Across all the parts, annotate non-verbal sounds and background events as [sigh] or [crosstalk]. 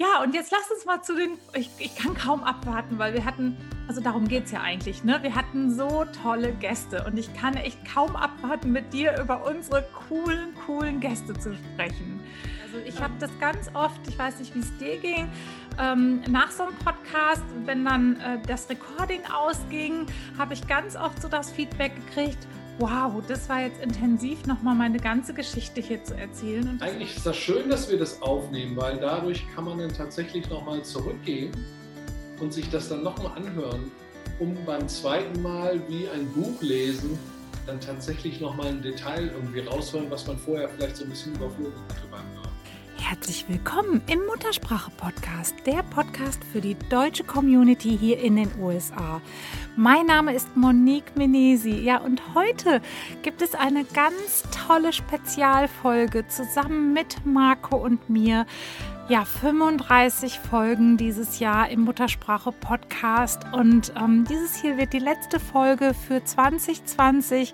Ja, und jetzt lass uns mal zu den, ich, ich kann kaum abwarten, weil wir hatten, also darum geht es ja eigentlich, ne? Wir hatten so tolle Gäste und ich kann echt kaum abwarten, mit dir über unsere coolen, coolen Gäste zu sprechen. Also ich habe das ganz oft, ich weiß nicht, wie es dir ging, ähm, nach so einem Podcast, wenn dann äh, das Recording ausging, habe ich ganz oft so das Feedback gekriegt, wow, das war jetzt intensiv, nochmal meine ganze Geschichte hier zu erzählen. Und Eigentlich ist das schön, dass wir das aufnehmen, weil dadurch kann man dann tatsächlich nochmal zurückgehen und sich das dann nochmal anhören, um beim zweiten Mal wie ein Buch lesen dann tatsächlich nochmal ein Detail irgendwie raushören, was man vorher vielleicht so ein bisschen überflogen hatte beim. Herzlich willkommen im Muttersprache-Podcast, der Podcast für die deutsche Community hier in den USA. Mein Name ist Monique Menesi. Ja, und heute gibt es eine ganz tolle Spezialfolge zusammen mit Marco und mir. Ja, 35 Folgen dieses Jahr im Muttersprache-Podcast. Und ähm, dieses hier wird die letzte Folge für 2020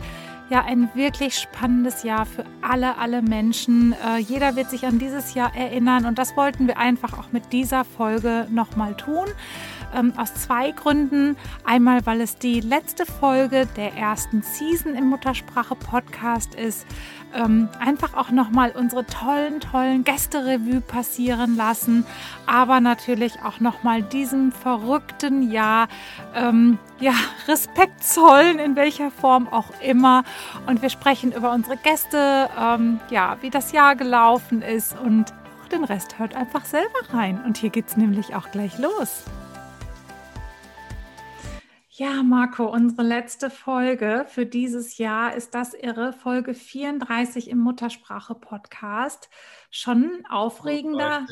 ja ein wirklich spannendes Jahr für alle, alle Menschen. Äh, jeder wird sich an dieses Jahr erinnern und das wollten wir einfach auch mit dieser Folge nochmal tun. Ähm, aus zwei Gründen. Einmal, weil es die letzte Folge der ersten Season im Muttersprache Podcast ist. Ähm, einfach auch nochmal unsere tollen, tollen Gästerevue passieren lassen, aber natürlich auch nochmal diesem verrückten Jahr ähm, ja, Respekt zollen, in welcher Form auch immer. Und wir sprechen über unsere Gäste, ähm, ja, wie das Jahr gelaufen ist und den Rest hört einfach selber rein. Und hier geht es nämlich auch gleich los. Ja, Marco, unsere letzte Folge für dieses Jahr ist das irre, Folge 34 im Muttersprache-Podcast. Schon aufregender.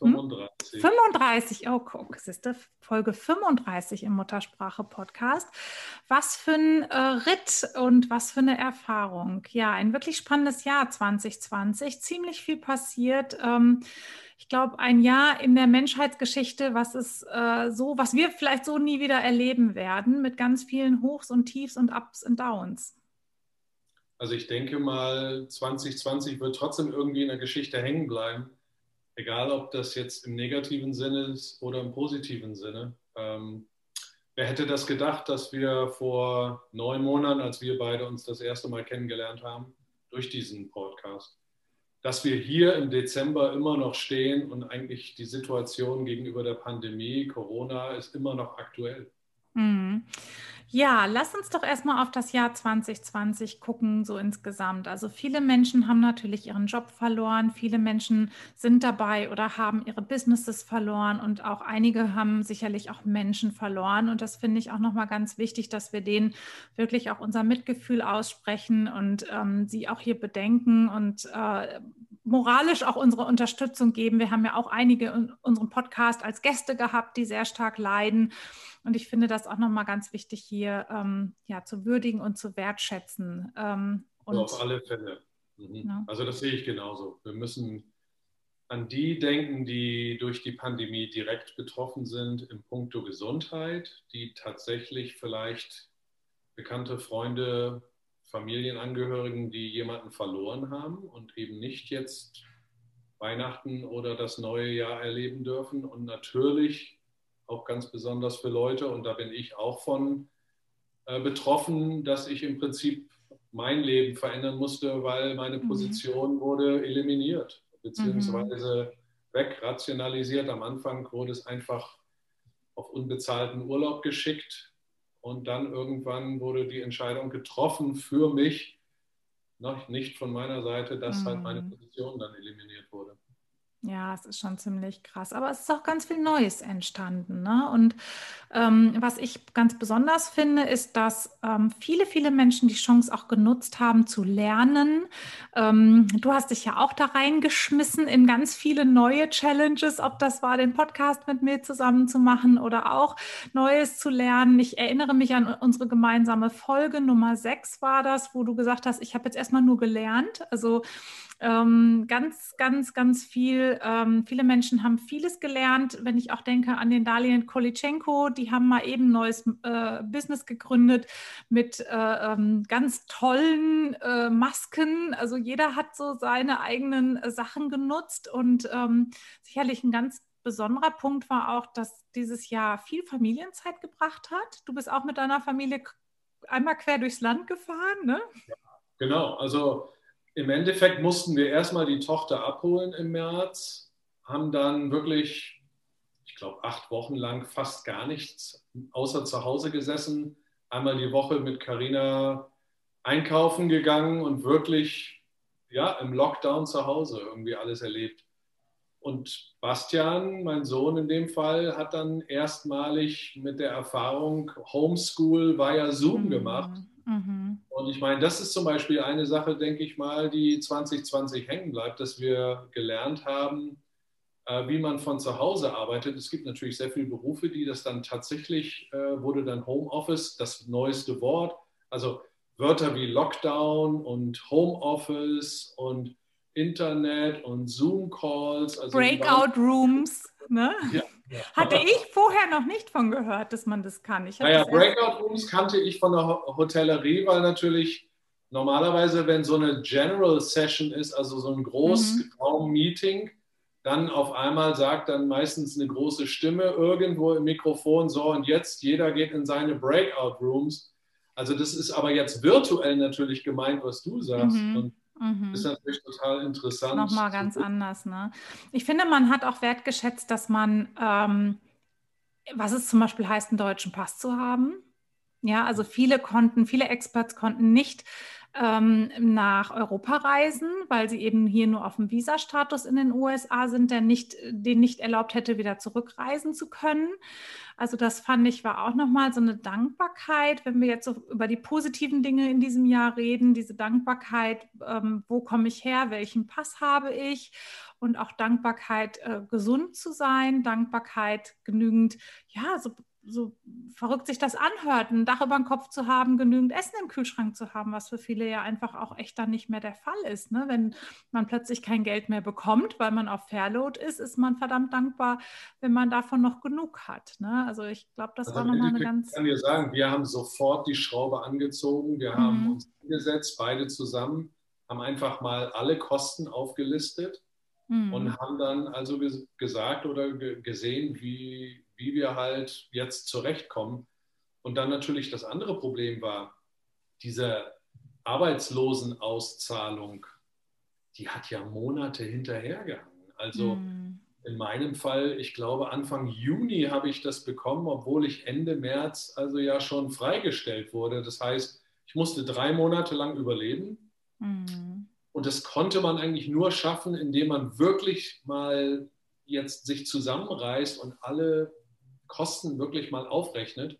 35. 35, oh guck, es ist Folge 35 im Muttersprache-Podcast. Was für ein äh, Ritt und was für eine Erfahrung. Ja, ein wirklich spannendes Jahr 2020, ziemlich viel passiert. Ähm, ich glaube, ein Jahr in der Menschheitsgeschichte, was ist äh, so, was wir vielleicht so nie wieder erleben werden, mit ganz vielen Hochs und Tiefs und Ups und Downs. Also ich denke mal, 2020 wird trotzdem irgendwie in der Geschichte hängen bleiben, egal ob das jetzt im negativen Sinne ist oder im positiven Sinne. Ähm, wer hätte das gedacht, dass wir vor neun Monaten, als wir beide uns das erste Mal kennengelernt haben, durch diesen Podcast, dass wir hier im Dezember immer noch stehen und eigentlich die Situation gegenüber der Pandemie, Corona, ist immer noch aktuell. Mhm. Ja, lass uns doch erstmal auf das Jahr 2020 gucken, so insgesamt. Also viele Menschen haben natürlich ihren Job verloren, viele Menschen sind dabei oder haben ihre Businesses verloren und auch einige haben sicherlich auch Menschen verloren. Und das finde ich auch nochmal ganz wichtig, dass wir denen wirklich auch unser Mitgefühl aussprechen und ähm, sie auch hier bedenken und äh, moralisch auch unsere Unterstützung geben. Wir haben ja auch einige in unserem Podcast als Gäste gehabt, die sehr stark leiden. Und ich finde das auch nochmal ganz wichtig hier ähm, ja, zu würdigen und zu wertschätzen. Ähm, und, also auf alle Fälle. Mhm. Ja. Also das sehe ich genauso. Wir müssen an die denken, die durch die Pandemie direkt betroffen sind im Punkto Gesundheit, die tatsächlich vielleicht bekannte Freunde, Familienangehörigen, die jemanden verloren haben und eben nicht jetzt Weihnachten oder das neue Jahr erleben dürfen. Und natürlich auch ganz besonders für Leute, und da bin ich auch von äh, betroffen, dass ich im Prinzip mein Leben verändern musste, weil meine mhm. Position mhm. wurde eliminiert, beziehungsweise mhm. wegrationalisiert. Am Anfang wurde es einfach auf unbezahlten Urlaub geschickt und dann irgendwann wurde die Entscheidung getroffen für mich, noch nicht von meiner Seite, dass mhm. halt meine mhm. Position dann eliminiert wurde. Ja, es ist schon ziemlich krass. Aber es ist auch ganz viel Neues entstanden. Ne? Und ähm, was ich ganz besonders finde, ist, dass ähm, viele, viele Menschen die Chance auch genutzt haben zu lernen. Ähm, du hast dich ja auch da reingeschmissen in ganz viele neue Challenges, ob das war, den Podcast mit mir zusammen zu machen oder auch Neues zu lernen. Ich erinnere mich an unsere gemeinsame Folge Nummer 6 war das, wo du gesagt hast, ich habe jetzt erstmal nur gelernt. Also ähm, ganz, ganz, ganz viel. Ähm, viele Menschen haben vieles gelernt. Wenn ich auch denke an den Darlehen Kolitschenko, die haben mal eben ein neues äh, Business gegründet mit äh, ähm, ganz tollen äh, Masken. Also jeder hat so seine eigenen äh, Sachen genutzt und ähm, sicherlich ein ganz besonderer Punkt war auch, dass dieses Jahr viel Familienzeit gebracht hat. Du bist auch mit deiner Familie einmal quer durchs Land gefahren, ne? genau, also im Endeffekt mussten wir erstmal die Tochter abholen im März, haben dann wirklich, ich glaube, acht Wochen lang fast gar nichts außer zu Hause gesessen, einmal die Woche mit Carina einkaufen gegangen und wirklich ja, im Lockdown zu Hause irgendwie alles erlebt. Und Bastian, mein Sohn in dem Fall, hat dann erstmalig mit der Erfahrung Homeschool via Zoom mhm. gemacht. Mhm. Und ich meine, das ist zum Beispiel eine Sache, denke ich mal, die 2020 hängen bleibt, dass wir gelernt haben, äh, wie man von zu Hause arbeitet. Es gibt natürlich sehr viele Berufe, die das dann tatsächlich, äh, wurde dann Homeoffice das neueste Wort. Also Wörter wie Lockdown und Homeoffice und Internet und Zoom-Calls. Also Breakout Rooms, ne? Ja. Hatte [laughs] ich vorher noch nicht von gehört, dass man das kann. Naja, Breakout Rooms kannte ich von der Hotellerie, weil natürlich normalerweise, wenn so eine General Session ist, also so ein Großraum-Meeting, mhm. dann auf einmal sagt dann meistens eine große Stimme irgendwo im Mikrofon so und jetzt jeder geht in seine Breakout Rooms. Also das ist aber jetzt virtuell natürlich gemeint, was du sagst. Mhm. Und Mhm. Ist natürlich total interessant. Nochmal ganz anders, ne? Ich finde, man hat auch wertgeschätzt, dass man, ähm, was es zum Beispiel heißt, einen deutschen Pass zu haben. Ja, also viele konnten, viele Experts konnten nicht ähm, nach Europa reisen, weil sie eben hier nur auf dem Visastatus in den USA sind, der nicht, den nicht erlaubt hätte, wieder zurückreisen zu können. Also das fand ich war auch nochmal so eine Dankbarkeit, wenn wir jetzt so über die positiven Dinge in diesem Jahr reden, diese Dankbarkeit, ähm, wo komme ich her, welchen Pass habe ich und auch Dankbarkeit, äh, gesund zu sein, Dankbarkeit, genügend, ja, so so verrückt sich das anhört, ein Dach über dem Kopf zu haben, genügend Essen im Kühlschrank zu haben, was für viele ja einfach auch echt dann nicht mehr der Fall ist. Ne? Wenn man plötzlich kein Geld mehr bekommt, weil man auf Fairload ist, ist man verdammt dankbar, wenn man davon noch genug hat. Ne? Also ich glaube, das also war nochmal eine ganz... Ich kann dir sagen, wir haben sofort die Schraube angezogen, wir mhm. haben uns hingesetzt, beide zusammen, haben einfach mal alle Kosten aufgelistet mhm. und haben dann also gesagt oder gesehen, wie wie wir halt jetzt zurechtkommen. Und dann natürlich das andere Problem war, diese Arbeitslosenauszahlung, die hat ja Monate hinterhergehangen. Also mm. in meinem Fall, ich glaube, Anfang Juni habe ich das bekommen, obwohl ich Ende März also ja schon freigestellt wurde. Das heißt, ich musste drei Monate lang überleben. Mm. Und das konnte man eigentlich nur schaffen, indem man wirklich mal jetzt sich zusammenreißt und alle Kosten wirklich mal aufrechnet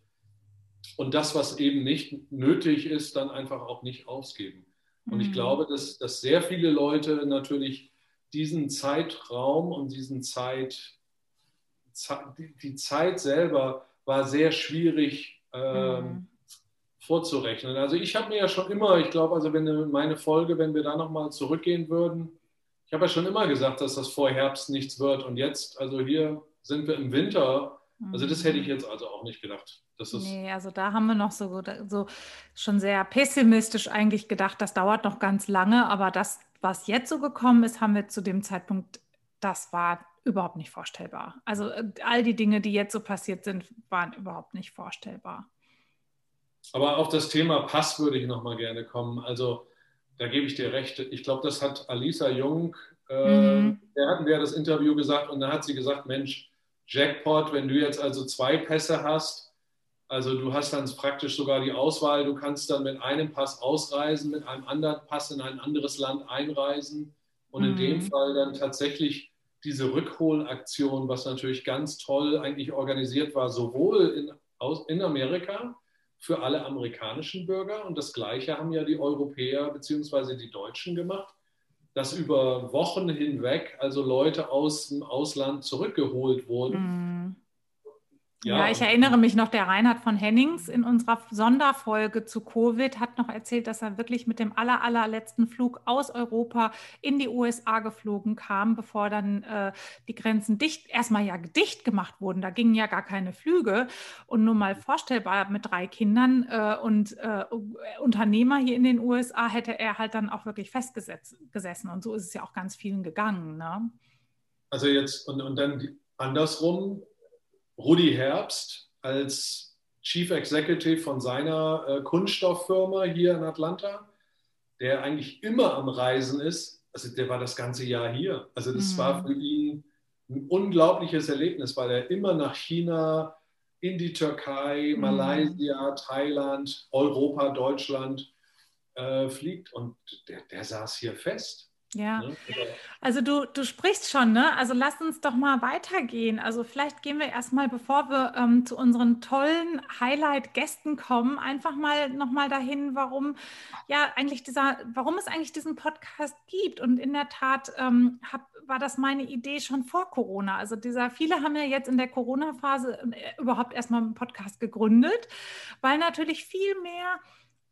und das, was eben nicht nötig ist, dann einfach auch nicht ausgeben. Und mhm. ich glaube, dass, dass sehr viele Leute natürlich diesen Zeitraum und diesen Zeit, die Zeit selber war sehr schwierig äh, mhm. vorzurechnen. Also ich habe mir ja schon immer, ich glaube, also wenn meine Folge, wenn wir da nochmal zurückgehen würden, ich habe ja schon immer gesagt, dass das vor Herbst nichts wird. Und jetzt, also hier sind wir im Winter also das hätte ich jetzt also auch nicht gedacht. Das ist nee, also da haben wir noch so, so schon sehr pessimistisch eigentlich gedacht, das dauert noch ganz lange, aber das, was jetzt so gekommen ist, haben wir zu dem Zeitpunkt, das war überhaupt nicht vorstellbar. Also äh, all die Dinge, die jetzt so passiert sind, waren überhaupt nicht vorstellbar. Aber auf das Thema Pass würde ich noch mal gerne kommen. Also da gebe ich dir recht. Ich glaube, das hat Alisa Jung, äh, mhm. der hatten wir das Interview gesagt und da hat sie gesagt, Mensch, Jackpot, wenn du jetzt also zwei Pässe hast, also du hast dann praktisch sogar die Auswahl, du kannst dann mit einem Pass ausreisen, mit einem anderen Pass in ein anderes Land einreisen und in dem mhm. Fall dann tatsächlich diese Rückholaktion, was natürlich ganz toll eigentlich organisiert war, sowohl in, aus, in Amerika für alle amerikanischen Bürger und das gleiche haben ja die Europäer bzw. die Deutschen gemacht dass über Wochen hinweg also Leute aus dem Ausland zurückgeholt wurden. Mhm. Ja, ja, ich erinnere mich noch, der Reinhard von Hennings in unserer Sonderfolge zu Covid hat noch erzählt, dass er wirklich mit dem aller, allerletzten Flug aus Europa in die USA geflogen kam, bevor dann äh, die Grenzen dicht, erstmal ja dicht gemacht wurden. Da gingen ja gar keine Flüge. Und nur mal vorstellbar mit drei Kindern äh, und äh, Unternehmer hier in den USA hätte er halt dann auch wirklich festgesessen. Und so ist es ja auch ganz vielen gegangen. Ne? Also jetzt, und, und dann andersrum, Rudi Herbst als Chief Executive von seiner äh, Kunststofffirma hier in Atlanta, der eigentlich immer am Reisen ist, also der war das ganze Jahr hier. Also das mhm. war für ihn ein unglaubliches Erlebnis, weil er immer nach China, in die Türkei, mhm. Malaysia, Thailand, Europa, Deutschland äh, fliegt und der, der saß hier fest. Ja, ne? also du, du sprichst schon, ne? Also lass uns doch mal weitergehen. Also vielleicht gehen wir erstmal, bevor wir ähm, zu unseren tollen Highlight-Gästen kommen, einfach mal nochmal dahin, warum ja eigentlich dieser, warum es eigentlich diesen Podcast gibt. Und in der Tat ähm, hab, war das meine Idee schon vor Corona. Also dieser, viele haben ja jetzt in der Corona-Phase äh, überhaupt erstmal einen Podcast gegründet, weil natürlich viel mehr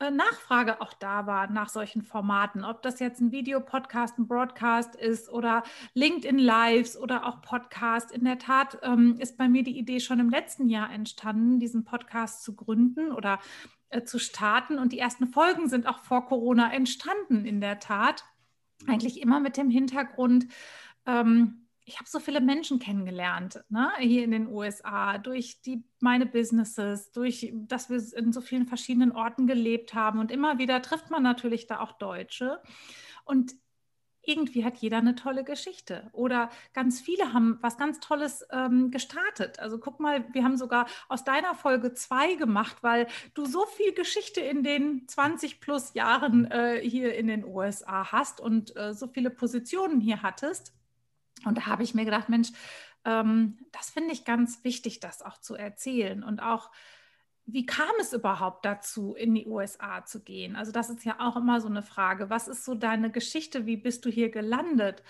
Nachfrage auch da war nach solchen Formaten, ob das jetzt ein Videopodcast, ein Broadcast ist oder LinkedIn Lives oder auch Podcast. In der Tat ähm, ist bei mir die Idee schon im letzten Jahr entstanden, diesen Podcast zu gründen oder äh, zu starten. Und die ersten Folgen sind auch vor Corona entstanden, in der Tat. Eigentlich immer mit dem Hintergrund, ähm, ich habe so viele Menschen kennengelernt, ne, hier in den USA, durch die, meine Businesses, durch, dass wir in so vielen verschiedenen Orten gelebt haben. Und immer wieder trifft man natürlich da auch Deutsche. Und irgendwie hat jeder eine tolle Geschichte. Oder ganz viele haben was ganz Tolles ähm, gestartet. Also guck mal, wir haben sogar aus deiner Folge zwei gemacht, weil du so viel Geschichte in den 20 plus Jahren äh, hier in den USA hast und äh, so viele Positionen hier hattest und da habe ich mir gedacht, Mensch, ähm, das finde ich ganz wichtig, das auch zu erzählen und auch, wie kam es überhaupt dazu, in die USA zu gehen? Also das ist ja auch immer so eine Frage. Was ist so deine Geschichte? Wie bist du hier gelandet?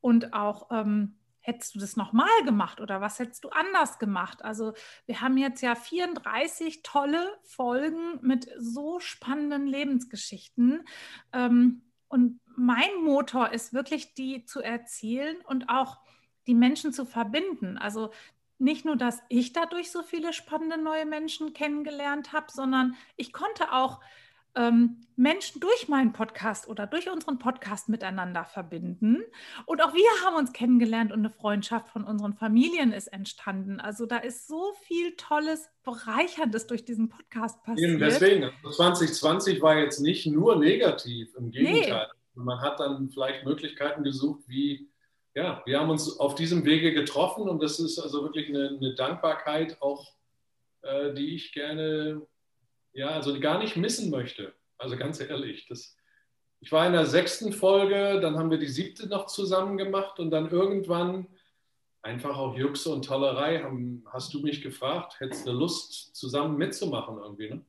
Und auch, ähm, hättest du das nochmal gemacht oder was hättest du anders gemacht? Also wir haben jetzt ja 34 tolle Folgen mit so spannenden Lebensgeschichten. Ähm, und mein Motor ist wirklich, die zu erzählen und auch die Menschen zu verbinden. Also nicht nur, dass ich dadurch so viele spannende neue Menschen kennengelernt habe, sondern ich konnte auch ähm, Menschen durch meinen Podcast oder durch unseren Podcast miteinander verbinden. Und auch wir haben uns kennengelernt und eine Freundschaft von unseren Familien ist entstanden. Also da ist so viel Tolles, Bereicherndes durch diesen Podcast passiert. Eben deswegen, 2020 also war jetzt nicht nur negativ, im Gegenteil. Nee. Man hat dann vielleicht Möglichkeiten gesucht, wie, ja, wir haben uns auf diesem Wege getroffen und das ist also wirklich eine, eine Dankbarkeit auch, äh, die ich gerne ja, also gar nicht missen möchte. Also ganz ehrlich, das, ich war in der sechsten Folge, dann haben wir die siebte noch zusammen gemacht und dann irgendwann einfach auch Juxe und Tollerei haben, hast du mich gefragt, hättest du Lust, zusammen mitzumachen irgendwie, ne?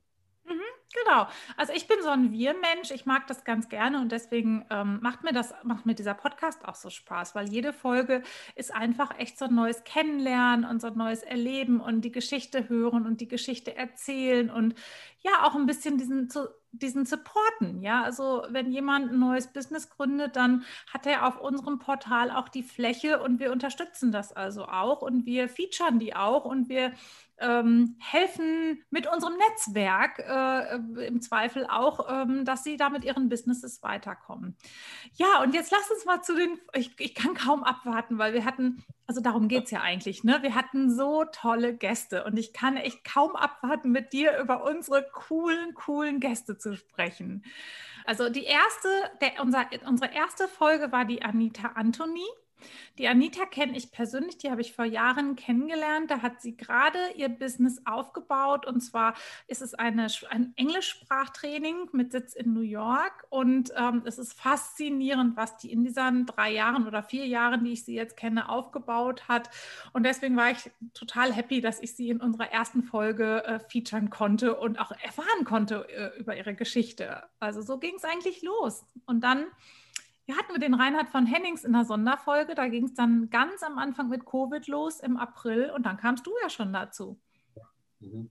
Genau. Also ich bin so ein Wir-Mensch. Ich mag das ganz gerne und deswegen ähm, macht mir das, macht mir dieser Podcast auch so Spaß, weil jede Folge ist einfach echt so ein neues Kennenlernen und so ein neues Erleben und die Geschichte hören und die Geschichte erzählen und ja auch ein bisschen diesen zu, diesen supporten. Ja, also wenn jemand ein neues Business gründet, dann hat er auf unserem Portal auch die Fläche und wir unterstützen das also auch und wir featuren die auch und wir ähm, helfen mit unserem Netzwerk äh, im Zweifel auch, ähm, dass sie da mit ihren Businesses weiterkommen. Ja, und jetzt lass uns mal zu den, ich, ich kann kaum abwarten, weil wir hatten, also darum geht es ja eigentlich, ne? wir hatten so tolle Gäste und ich kann echt kaum abwarten, mit dir über unsere coolen, coolen Gäste zu sprechen. Also die erste, der, unser, unsere erste Folge war die Anita Anthony. Die Anita kenne ich persönlich, die habe ich vor Jahren kennengelernt. Da hat sie gerade ihr Business aufgebaut und zwar ist es eine, ein Englischsprachtraining mit Sitz in New York und ähm, es ist faszinierend, was die in diesen drei Jahren oder vier Jahren, die ich sie jetzt kenne, aufgebaut hat. Und deswegen war ich total happy, dass ich sie in unserer ersten Folge äh, featuren konnte und auch erfahren konnte äh, über ihre Geschichte. Also so ging es eigentlich los. Und dann wir hatten wir den Reinhard von Hennings in der Sonderfolge. Da ging es dann ganz am Anfang mit Covid los im April und dann kamst du ja schon dazu. Mhm.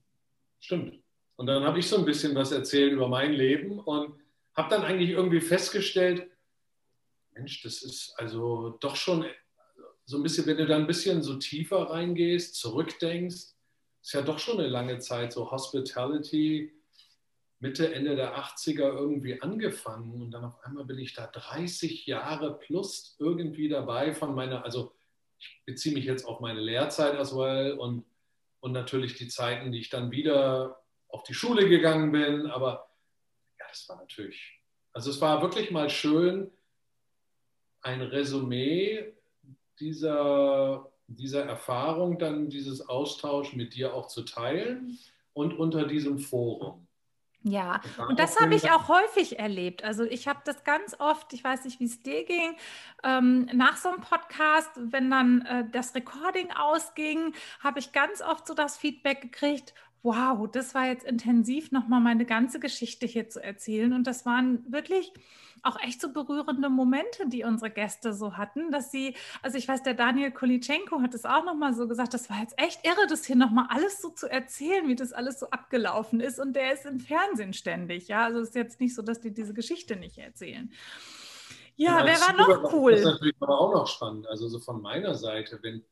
Stimmt. Und dann habe ich so ein bisschen was erzählt über mein Leben und habe dann eigentlich irgendwie festgestellt, Mensch, das ist also doch schon so ein bisschen, wenn du da ein bisschen so tiefer reingehst, zurückdenkst, ist ja doch schon eine lange Zeit so Hospitality, Mitte, Ende der 80er irgendwie angefangen und dann auf einmal bin ich da 30 Jahre plus irgendwie dabei von meiner, also ich beziehe mich jetzt auf meine Lehrzeit as well und, und natürlich die Zeiten, die ich dann wieder auf die Schule gegangen bin. Aber ja, das war natürlich, also es war wirklich mal schön, ein Resümee dieser, dieser Erfahrung, dann dieses Austausch mit dir auch zu teilen und unter diesem Forum. Ja, und das habe ich auch häufig erlebt. Also ich habe das ganz oft, ich weiß nicht, wie es dir ging, ähm, nach so einem Podcast, wenn dann äh, das Recording ausging, habe ich ganz oft so das Feedback gekriegt, wow, das war jetzt intensiv, nochmal meine ganze Geschichte hier zu erzählen. Und das waren wirklich auch echt so berührende Momente, die unsere Gäste so hatten, dass sie, also ich weiß, der Daniel Kolitschenko hat es auch nochmal so gesagt, das war jetzt echt irre, das hier nochmal alles so zu erzählen, wie das alles so abgelaufen ist. Und der ist im Fernsehen ständig, ja. Also es ist jetzt nicht so, dass die diese Geschichte nicht erzählen. Ja, wer war noch cool? Das ist natürlich aber auch noch spannend. Also so von meiner Seite, wenn,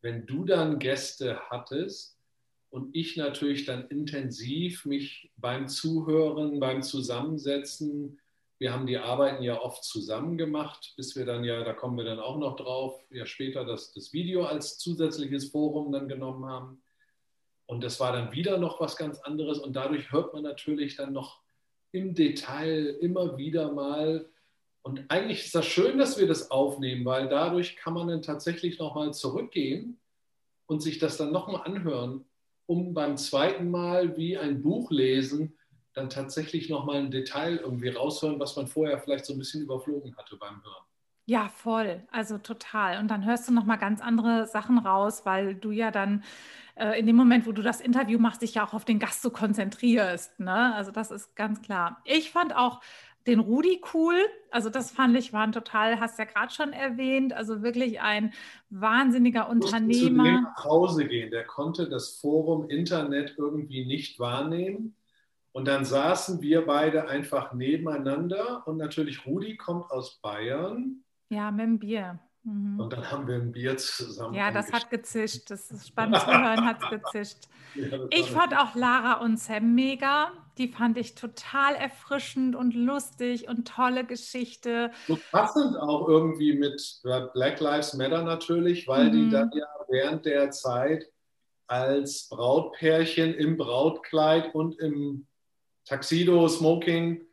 wenn du dann Gäste hattest, und ich natürlich dann intensiv mich beim Zuhören, beim Zusammensetzen, wir haben die Arbeiten ja oft zusammen gemacht, bis wir dann ja, da kommen wir dann auch noch drauf, ja später das, das Video als zusätzliches Forum dann genommen haben. Und das war dann wieder noch was ganz anderes und dadurch hört man natürlich dann noch im Detail immer wieder mal. Und eigentlich ist das schön, dass wir das aufnehmen, weil dadurch kann man dann tatsächlich nochmal zurückgehen und sich das dann nochmal anhören um beim zweiten Mal wie ein Buch lesen dann tatsächlich nochmal ein Detail irgendwie raushören, was man vorher vielleicht so ein bisschen überflogen hatte beim Hören. Ja, voll. Also total. Und dann hörst du nochmal ganz andere Sachen raus, weil du ja dann äh, in dem Moment, wo du das Interview machst, dich ja auch auf den Gast so konzentrierst. Ne? Also das ist ganz klar. Ich fand auch den Rudi cool. Also das fand ich war ein total, hast ja gerade schon erwähnt, also wirklich ein wahnsinniger Unternehmer. Zu nach Hause gehen. Der konnte das Forum Internet irgendwie nicht wahrnehmen. Und dann saßen wir beide einfach nebeneinander und natürlich Rudi kommt aus Bayern. Ja, mit dem Bier. Mhm. Und dann haben wir ein Bier zusammen. Ja, das hat gezischt. Das ist spannend zu hören, hat es gezischt. [laughs] Ja, ich fand auch Lara und Sam mega. Die fand ich total erfrischend und lustig und tolle Geschichte. So passend auch irgendwie mit Black Lives Matter natürlich, weil mhm. die dann ja während der Zeit als Brautpärchen im Brautkleid und im Taxido, Smoking,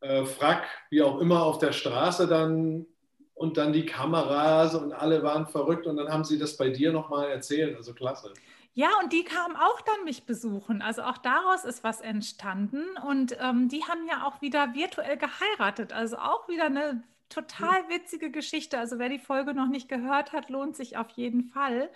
äh, Frack, wie auch immer, auf der Straße dann und dann die Kameras und alle waren verrückt und dann haben sie das bei dir nochmal erzählt. Also klasse. Ja, und die kamen auch dann mich besuchen. Also auch daraus ist was entstanden. Und ähm, die haben ja auch wieder virtuell geheiratet. Also auch wieder eine total witzige Geschichte. Also wer die Folge noch nicht gehört hat, lohnt sich auf jeden Fall.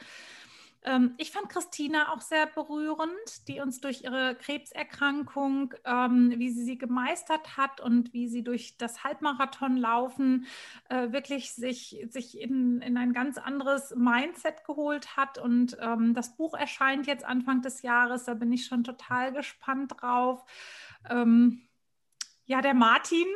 Ähm, ich fand Christina auch sehr berührend, die uns durch ihre Krebserkrankung, ähm, wie sie sie gemeistert hat und wie sie durch das Halbmarathonlaufen äh, wirklich sich, sich in, in ein ganz anderes Mindset geholt hat. Und ähm, das Buch erscheint jetzt Anfang des Jahres, da bin ich schon total gespannt drauf. Ähm, ja, der Martin,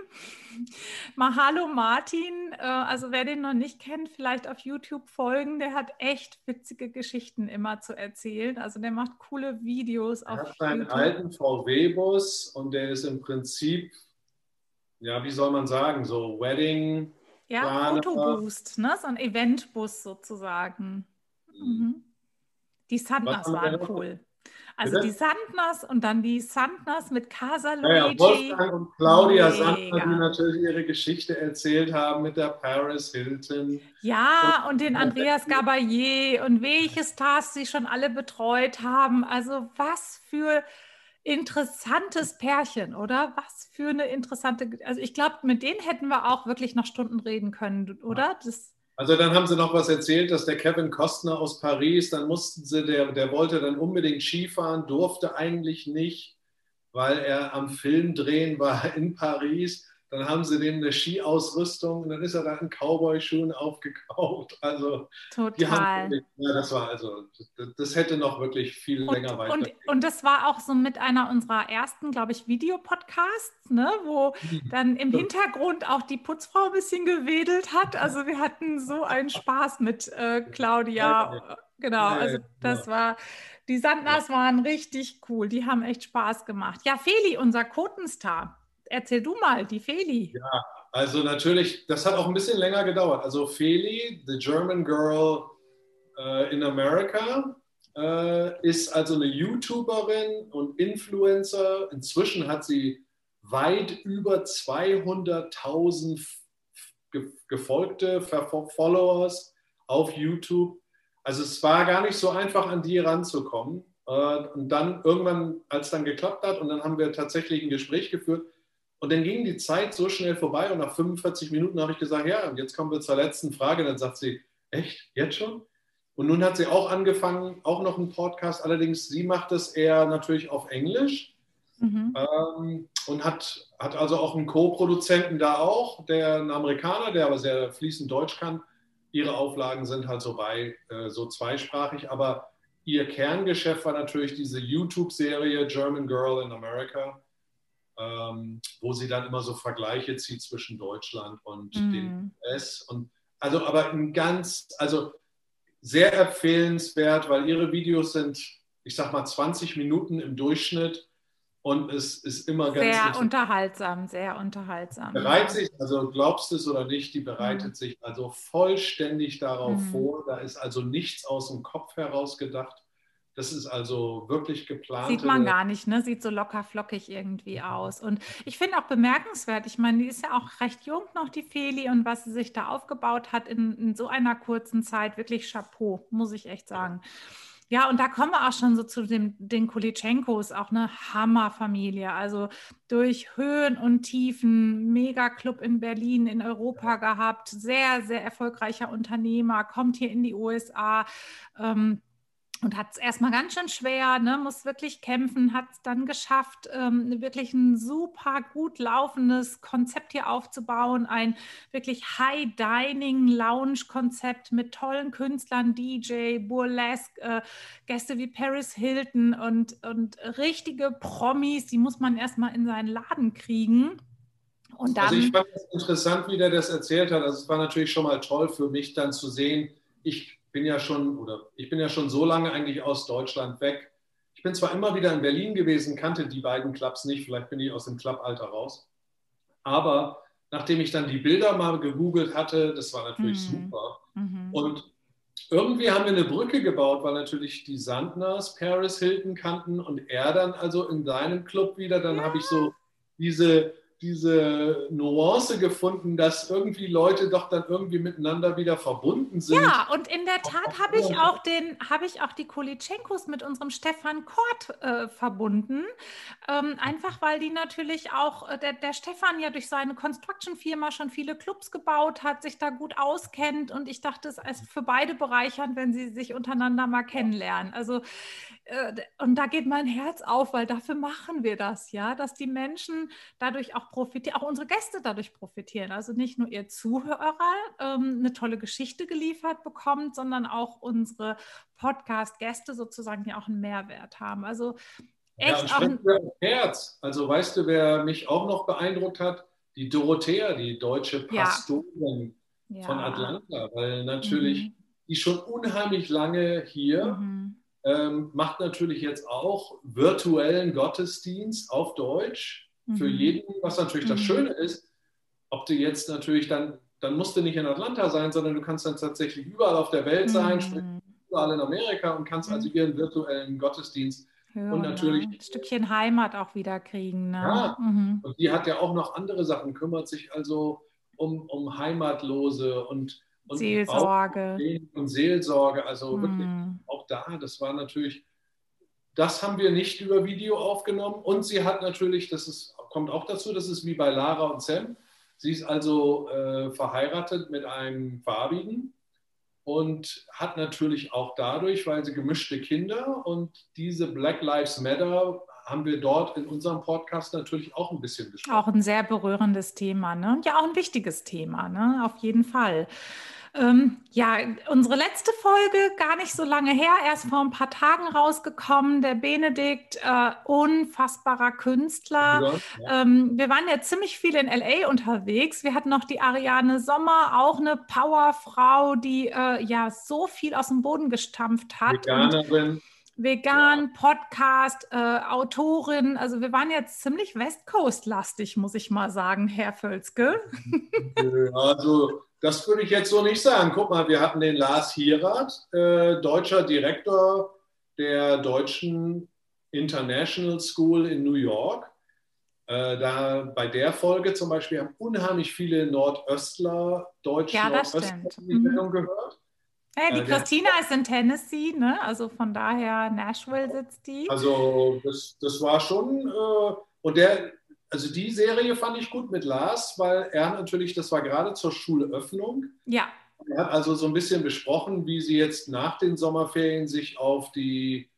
Mahalo Martin, äh, also wer den noch nicht kennt, vielleicht auf YouTube folgen, der hat echt witzige Geschichten immer zu erzählen. Also der macht coole Videos auf YouTube. Er hat seinen alten VW-Bus und der ist im Prinzip, ja, wie soll man sagen, so Wedding. Ja, Fotoboost, ne? so ein Eventbus sozusagen. Mhm. mhm. Die Sanders waren cool. Also Bitte? die Sandners und dann die Sandners mit Casa Luigi. Ja, ja, Wolfgang und Claudia Mega. Sandner, die natürlich ihre Geschichte erzählt haben mit der Paris Hilton. Ja, und, und den Andreas Gabayé und welche Stars sie schon alle betreut haben. Also was für interessantes Pärchen, oder? Was für eine interessante, also ich glaube, mit denen hätten wir auch wirklich noch Stunden reden können, oder? Das also dann haben sie noch was erzählt, dass der Kevin Costner aus Paris, dann mussten sie, der, der wollte dann unbedingt Skifahren, durfte eigentlich nicht, weil er am Film drehen war in Paris. Dann haben sie dem eine Skiausrüstung und dann ist er da in Cowboy-Schuhen aufgekauft. [laughs] Also, Total. Haben, ja, das war also, das, hätte noch wirklich viel und, länger weiter. Und, und das war auch so mit einer unserer ersten, glaube ich, Videopodcasts, ne, wo [laughs] dann im Hintergrund auch die Putzfrau ein bisschen gewedelt hat. Also wir hatten so einen Spaß mit äh, Claudia. Genau, also das war, die Sandners waren richtig cool. Die haben echt Spaß gemacht. Ja, Feli, unser Quotenstar erzähl du mal, die Feli. Ja, also natürlich, das hat auch ein bisschen länger gedauert. Also Feli, The German Girl, äh, in America, äh, ist also eine YouTuberin und Influencer. Inzwischen hat sie weit über 200.000 gefolgte Followers auf YouTube. Also es war gar nicht so einfach, an die ranzukommen. Äh, und dann irgendwann, als dann geklappt hat, und dann haben wir tatsächlich ein Gespräch geführt. Und dann ging die Zeit so schnell vorbei und nach 45 Minuten habe ich gesagt, ja, und jetzt kommen wir zur letzten Frage. Dann sagt sie, echt, jetzt schon? Und nun hat sie auch angefangen, auch noch einen Podcast. Allerdings, sie macht es eher natürlich auf Englisch mhm. ähm, und hat, hat also auch einen Co-Produzenten da auch, der ein Amerikaner, der aber sehr fließend Deutsch kann. Ihre Auflagen sind halt so bei, äh, so zweisprachig, aber ihr Kerngeschäft war natürlich diese YouTube-Serie German Girl in America, ähm, wo sie dann immer so Vergleiche zieht zwischen Deutschland und mhm. den US. Und also, aber ein ganz, also sehr empfehlenswert, weil ihre Videos sind, ich sag mal, 20 Minuten im Durchschnitt und es ist immer ganz. Sehr unterhaltsam, sehr unterhaltsam. Bereitet sich, also glaubst du es oder nicht, die bereitet mhm. sich also vollständig darauf mhm. vor. Da ist also nichts aus dem Kopf heraus gedacht. Das ist also wirklich geplant. Sieht man gar nicht, ne? Sieht so locker flockig irgendwie mhm. aus. Und ich finde auch bemerkenswert, ich meine, die ist ja auch recht jung noch, die Feli, und was sie sich da aufgebaut hat in, in so einer kurzen Zeit, wirklich Chapeau, muss ich echt sagen. Ja. Ja, und da kommen wir auch schon so zu dem, den Kulitschenkos, auch eine Hammerfamilie. Also durch Höhen und Tiefen, Megaclub in Berlin, in Europa gehabt, sehr, sehr erfolgreicher Unternehmer, kommt hier in die USA. Ähm, und hat es erstmal ganz schön schwer, ne, muss wirklich kämpfen, hat es dann geschafft, ähm, wirklich ein super gut laufendes Konzept hier aufzubauen, ein wirklich High-Dining-Lounge-Konzept mit tollen Künstlern, DJ, Burlesque, äh, Gäste wie Paris Hilton und, und richtige Promis, die muss man erstmal in seinen Laden kriegen. Und dann, also ich fand es interessant, wie der das erzählt hat. Also es war natürlich schon mal toll für mich dann zu sehen, ich bin ja schon oder ich bin ja schon so lange eigentlich aus Deutschland weg. Ich bin zwar immer wieder in Berlin gewesen, kannte die beiden Clubs nicht, vielleicht bin ich aus dem Clubalter raus. Aber nachdem ich dann die Bilder mal gegoogelt hatte, das war natürlich mhm. super. Mhm. Und irgendwie haben wir eine Brücke gebaut, weil natürlich die Sandners Paris Hilton kannten und er dann also in seinem Club wieder, dann ja. habe ich so diese diese Nuance gefunden, dass irgendwie Leute doch dann irgendwie miteinander wieder verbunden sind. Ja, und in der Tat habe ich auch den, habe ich auch die Kolitschenkos mit unserem Stefan Kort äh, verbunden. Ähm, einfach weil die natürlich auch, äh, der, der Stefan ja durch seine Construction-Firma schon viele Clubs gebaut hat, sich da gut auskennt und ich dachte, es ist für beide bereichernd, wenn sie sich untereinander mal kennenlernen. Also und da geht mein Herz auf, weil dafür machen wir das, ja, dass die Menschen dadurch auch profitieren, auch unsere Gäste dadurch profitieren. Also nicht nur ihr Zuhörer ähm, eine tolle Geschichte geliefert bekommt, sondern auch unsere Podcast-Gäste sozusagen ja auch einen Mehrwert haben. Also echt ja, auch ein Herz. Also weißt du, wer mich auch noch beeindruckt hat? Die Dorothea, die deutsche Pastorin ja. von Atlanta, weil natürlich mhm. die schon unheimlich lange hier mhm ähm, macht natürlich jetzt auch virtuellen Gottesdienst auf Deutsch mhm. für jeden, was natürlich mhm. das Schöne ist. Ob du jetzt natürlich dann, dann musst du nicht in Atlanta sein, sondern du kannst dann tatsächlich überall auf der Welt sein, mhm. überall in Amerika und kannst also ihren virtuellen Gottesdienst ja, und natürlich ein Stückchen Heimat auch wieder kriegen. Ne? Ja, mhm. und die hat ja auch noch andere Sachen, kümmert sich also um, um Heimatlose und und Seelsorge. Und Seelsorge, also hm. wirklich auch da, das war natürlich, das haben wir nicht über Video aufgenommen. Und sie hat natürlich, das ist, kommt auch dazu, das ist wie bei Lara und Sam. Sie ist also äh, verheiratet mit einem Farbigen und hat natürlich auch dadurch, weil sie gemischte Kinder und diese Black Lives Matter haben wir dort in unserem Podcast natürlich auch ein bisschen gesprochen. Auch ein sehr berührendes Thema, ne? Ja, auch ein wichtiges Thema, ne? Auf jeden Fall. Ähm, ja, unsere letzte Folge, gar nicht so lange her, erst vor ein paar Tagen rausgekommen. Der Benedikt, äh, unfassbarer Künstler. Ja. Ähm, wir waren ja ziemlich viel in LA unterwegs. Wir hatten noch die Ariane Sommer, auch eine Powerfrau, die äh, ja so viel aus dem Boden gestampft hat. Veganerin. Vegan. Podcast, äh, Autorin. Also wir waren jetzt ziemlich West Coast-lastig, muss ich mal sagen, Herr Völzke. [laughs] Also das würde ich jetzt so nicht sagen. Guck mal, wir hatten den Lars Hierath, äh, deutscher Direktor der deutschen International School in New York. Äh, da bei der Folge zum Beispiel haben unheimlich viele Nordöstler, deutsche ja, Nordöstler die mhm. gehört. Ja, die äh, Christina ist in Tennessee, ne? also von daher Nashville sitzt die. Also das, das war schon, äh, und der, also die Serie fand ich gut mit Lars, weil er natürlich, das war gerade zur Schulöffnung. Ja. Er hat also so ein bisschen besprochen, wie sie jetzt nach den Sommerferien sich auf die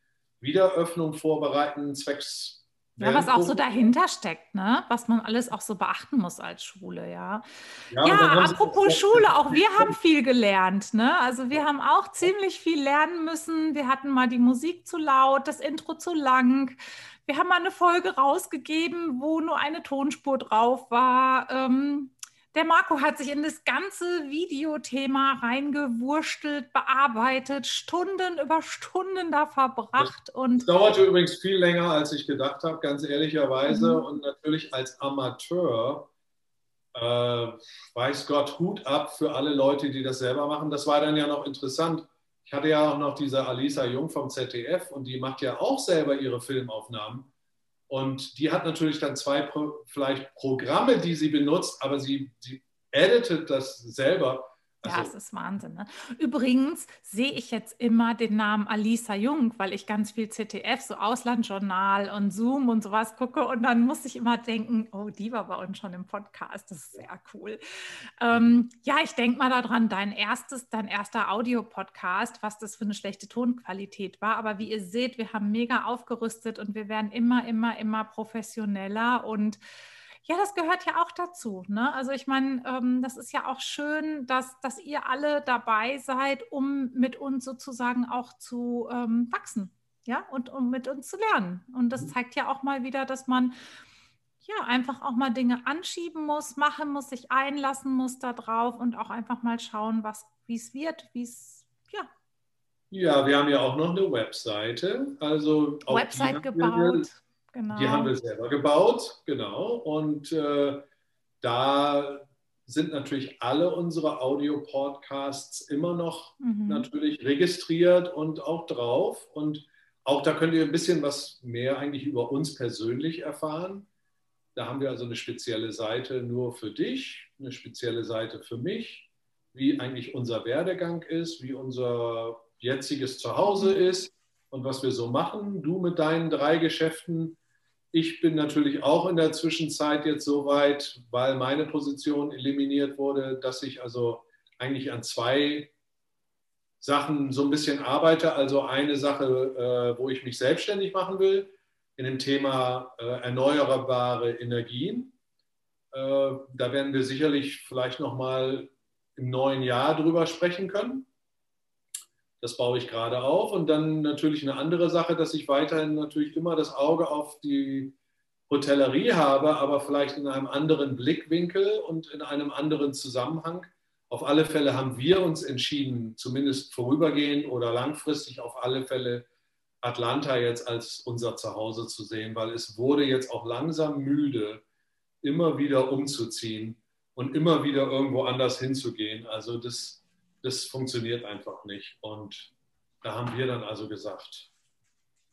Wiederöffnung vorbereiten, zwecks ja, was auch so dahinter steckt, ne? was man alles auch so beachten muss als Schule, ja. Ja, ja apropos Schule, auch wir haben viel gelernt. Ne? Also wir haben auch ziemlich viel lernen müssen. Wir hatten mal die Musik zu laut, das Intro zu lang. Wir haben mal eine Folge rausgegeben, wo nur eine Tonspur drauf war. Ähm, der Marco hat sich in das ganze Videothema reingewurstelt, bearbeitet, Stunden über Stunden da verbracht. Das und dauerte übrigens viel länger, als ich gedacht habe, ganz ehrlicherweise. Mhm. Und natürlich als Amateur, äh, weiß Gott, Hut ab für alle Leute, die das selber machen. Das war dann ja noch interessant. Ich hatte ja auch noch diese Alisa Jung vom ZDF und die macht ja auch selber ihre Filmaufnahmen. Und die hat natürlich dann zwei vielleicht Programme, die sie benutzt, aber sie, sie editet das selber ja, also, es ist Wahnsinn. Ne? Übrigens sehe ich jetzt immer den Namen Alisa Jung, weil ich ganz viel ZDF, so Auslandjournal und Zoom und sowas gucke. Und dann muss ich immer denken, oh, die war bei uns schon im Podcast. Das ist sehr cool. Ähm, ja, ich denke mal daran, dein erstes, dein erster Audio-Podcast, was das für eine schlechte Tonqualität war. Aber wie ihr seht, wir haben mega aufgerüstet und wir werden immer, immer, immer professioneller und ja, das gehört ja auch dazu. Ne? Also ich meine, ähm, das ist ja auch schön, dass, dass ihr alle dabei seid, um mit uns sozusagen auch zu ähm, wachsen. Ja, und um mit uns zu lernen. Und das mhm. zeigt ja auch mal wieder, dass man ja einfach auch mal Dinge anschieben muss, machen muss, sich einlassen muss darauf und auch einfach mal schauen, was wie es wird, wie es ja. Ja, wir haben ja auch noch eine Webseite. Also Website gebaut. Genau. Die haben wir selber gebaut, genau. Und äh, da sind natürlich alle unsere Audio-Podcasts immer noch mhm. natürlich registriert und auch drauf. Und auch da könnt ihr ein bisschen was mehr eigentlich über uns persönlich erfahren. Da haben wir also eine spezielle Seite nur für dich, eine spezielle Seite für mich, wie eigentlich unser Werdegang ist, wie unser jetziges Zuhause ist und was wir so machen. Du mit deinen drei Geschäften ich bin natürlich auch in der Zwischenzeit jetzt so weit, weil meine Position eliminiert wurde, dass ich also eigentlich an zwei Sachen so ein bisschen arbeite. Also eine Sache, äh, wo ich mich selbstständig machen will, in dem Thema äh, erneuerbare Energien. Äh, da werden wir sicherlich vielleicht nochmal im neuen Jahr drüber sprechen können. Das baue ich gerade auf. Und dann natürlich eine andere Sache, dass ich weiterhin natürlich immer das Auge auf die Hotellerie habe, aber vielleicht in einem anderen Blickwinkel und in einem anderen Zusammenhang. Auf alle Fälle haben wir uns entschieden, zumindest vorübergehend oder langfristig auf alle Fälle Atlanta jetzt als unser Zuhause zu sehen, weil es wurde jetzt auch langsam müde, immer wieder umzuziehen und immer wieder irgendwo anders hinzugehen. Also das das funktioniert einfach nicht. Und da haben wir dann also gesagt,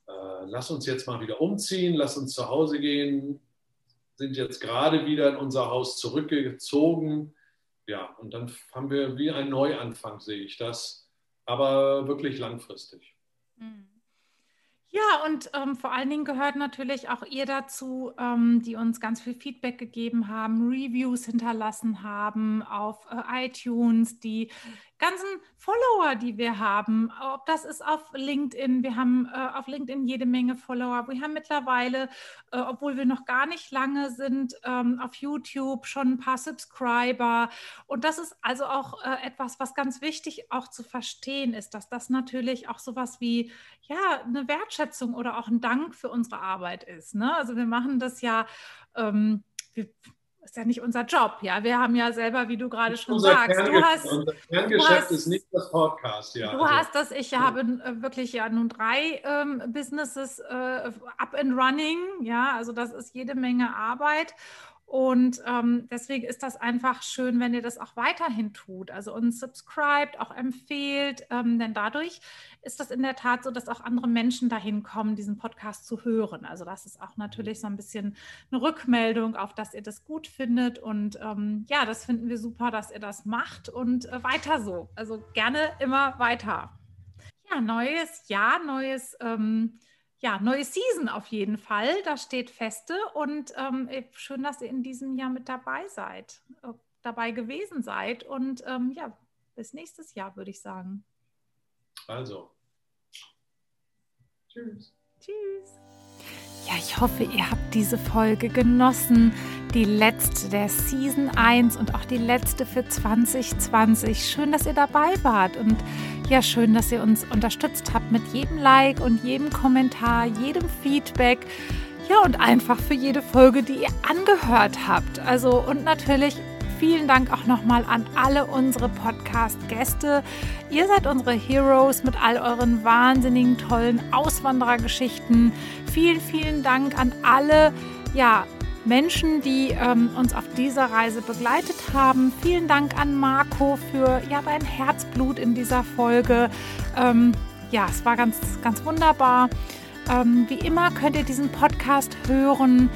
äh, lass uns jetzt mal wieder umziehen, lass uns zu Hause gehen, sind jetzt gerade wieder in unser Haus zurückgezogen. Ja, und dann haben wir wie ein Neuanfang, sehe ich das, aber wirklich langfristig. Mhm. Ja, und ähm, vor allen Dingen gehört natürlich auch ihr dazu, ähm, die uns ganz viel Feedback gegeben haben, Reviews hinterlassen haben auf äh, iTunes, die ganzen Follower, die wir haben, ob das ist auf LinkedIn, wir haben äh, auf LinkedIn jede Menge Follower. Wir haben mittlerweile, äh, obwohl wir noch gar nicht lange sind, ähm, auf YouTube schon ein paar Subscriber. Und das ist also auch äh, etwas, was ganz wichtig auch zu verstehen ist, dass das natürlich auch sowas wie ja eine Wertschätzung oder auch ein Dank für unsere Arbeit ist. Ne? Also wir machen das ja. Ähm, wir, ist ja nicht unser Job. Ja, wir haben ja selber, wie du gerade schon sagst, du hast, unser Kerngeschäft hast, ist nicht das Podcast. Ja. Du also, hast das. Ich ja. habe äh, wirklich ja nun drei ähm, Businesses äh, up and running. Ja, also das ist jede Menge Arbeit. Und ähm, deswegen ist das einfach schön, wenn ihr das auch weiterhin tut. Also uns subscribt, auch empfehlt, ähm, denn dadurch ist das in der Tat so, dass auch andere Menschen dahin kommen, diesen Podcast zu hören. Also das ist auch natürlich so ein bisschen eine Rückmeldung, auf dass ihr das gut findet. Und ähm, ja, das finden wir super, dass ihr das macht und äh, weiter so. Also gerne immer weiter. Ja, neues Jahr, neues ähm, ja, neue Season auf jeden Fall. Da steht feste und ähm, schön, dass ihr in diesem Jahr mit dabei seid, äh, dabei gewesen seid. Und ähm, ja, bis nächstes Jahr, würde ich sagen. Also. Tschüss. Tschüss. Ja, ich hoffe, ihr habt diese Folge genossen. Die letzte der Season 1 und auch die letzte für 2020. Schön, dass ihr dabei wart und ja, schön, dass ihr uns unterstützt habt mit jedem Like und jedem Kommentar, jedem Feedback. Ja, und einfach für jede Folge, die ihr angehört habt. Also, und natürlich vielen Dank auch nochmal an alle unsere Podcast-Gäste. Ihr seid unsere Heroes mit all euren wahnsinnigen, tollen Auswanderergeschichten. Vielen, vielen Dank an alle, ja, Menschen, die ähm, uns auf dieser Reise begleitet haben. Vielen Dank an Marco für ja, dein Herzblut in dieser Folge. Ähm, ja, es war ganz, ganz wunderbar. Ähm, wie immer könnt ihr diesen Podcast hören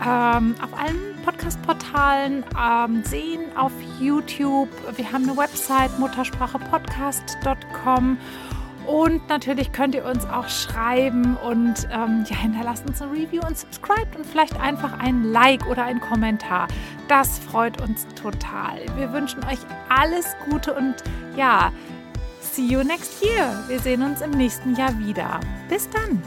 ähm, auf allen Podcast-Portalen ähm, sehen, auf YouTube. Wir haben eine Website muttersprachepodcast.com und natürlich könnt ihr uns auch schreiben und ähm, ja, hinterlasst uns ein Review und subscribe und vielleicht einfach ein Like oder ein Kommentar. Das freut uns total. Wir wünschen euch alles Gute und ja, see you next year. Wir sehen uns im nächsten Jahr wieder. Bis dann.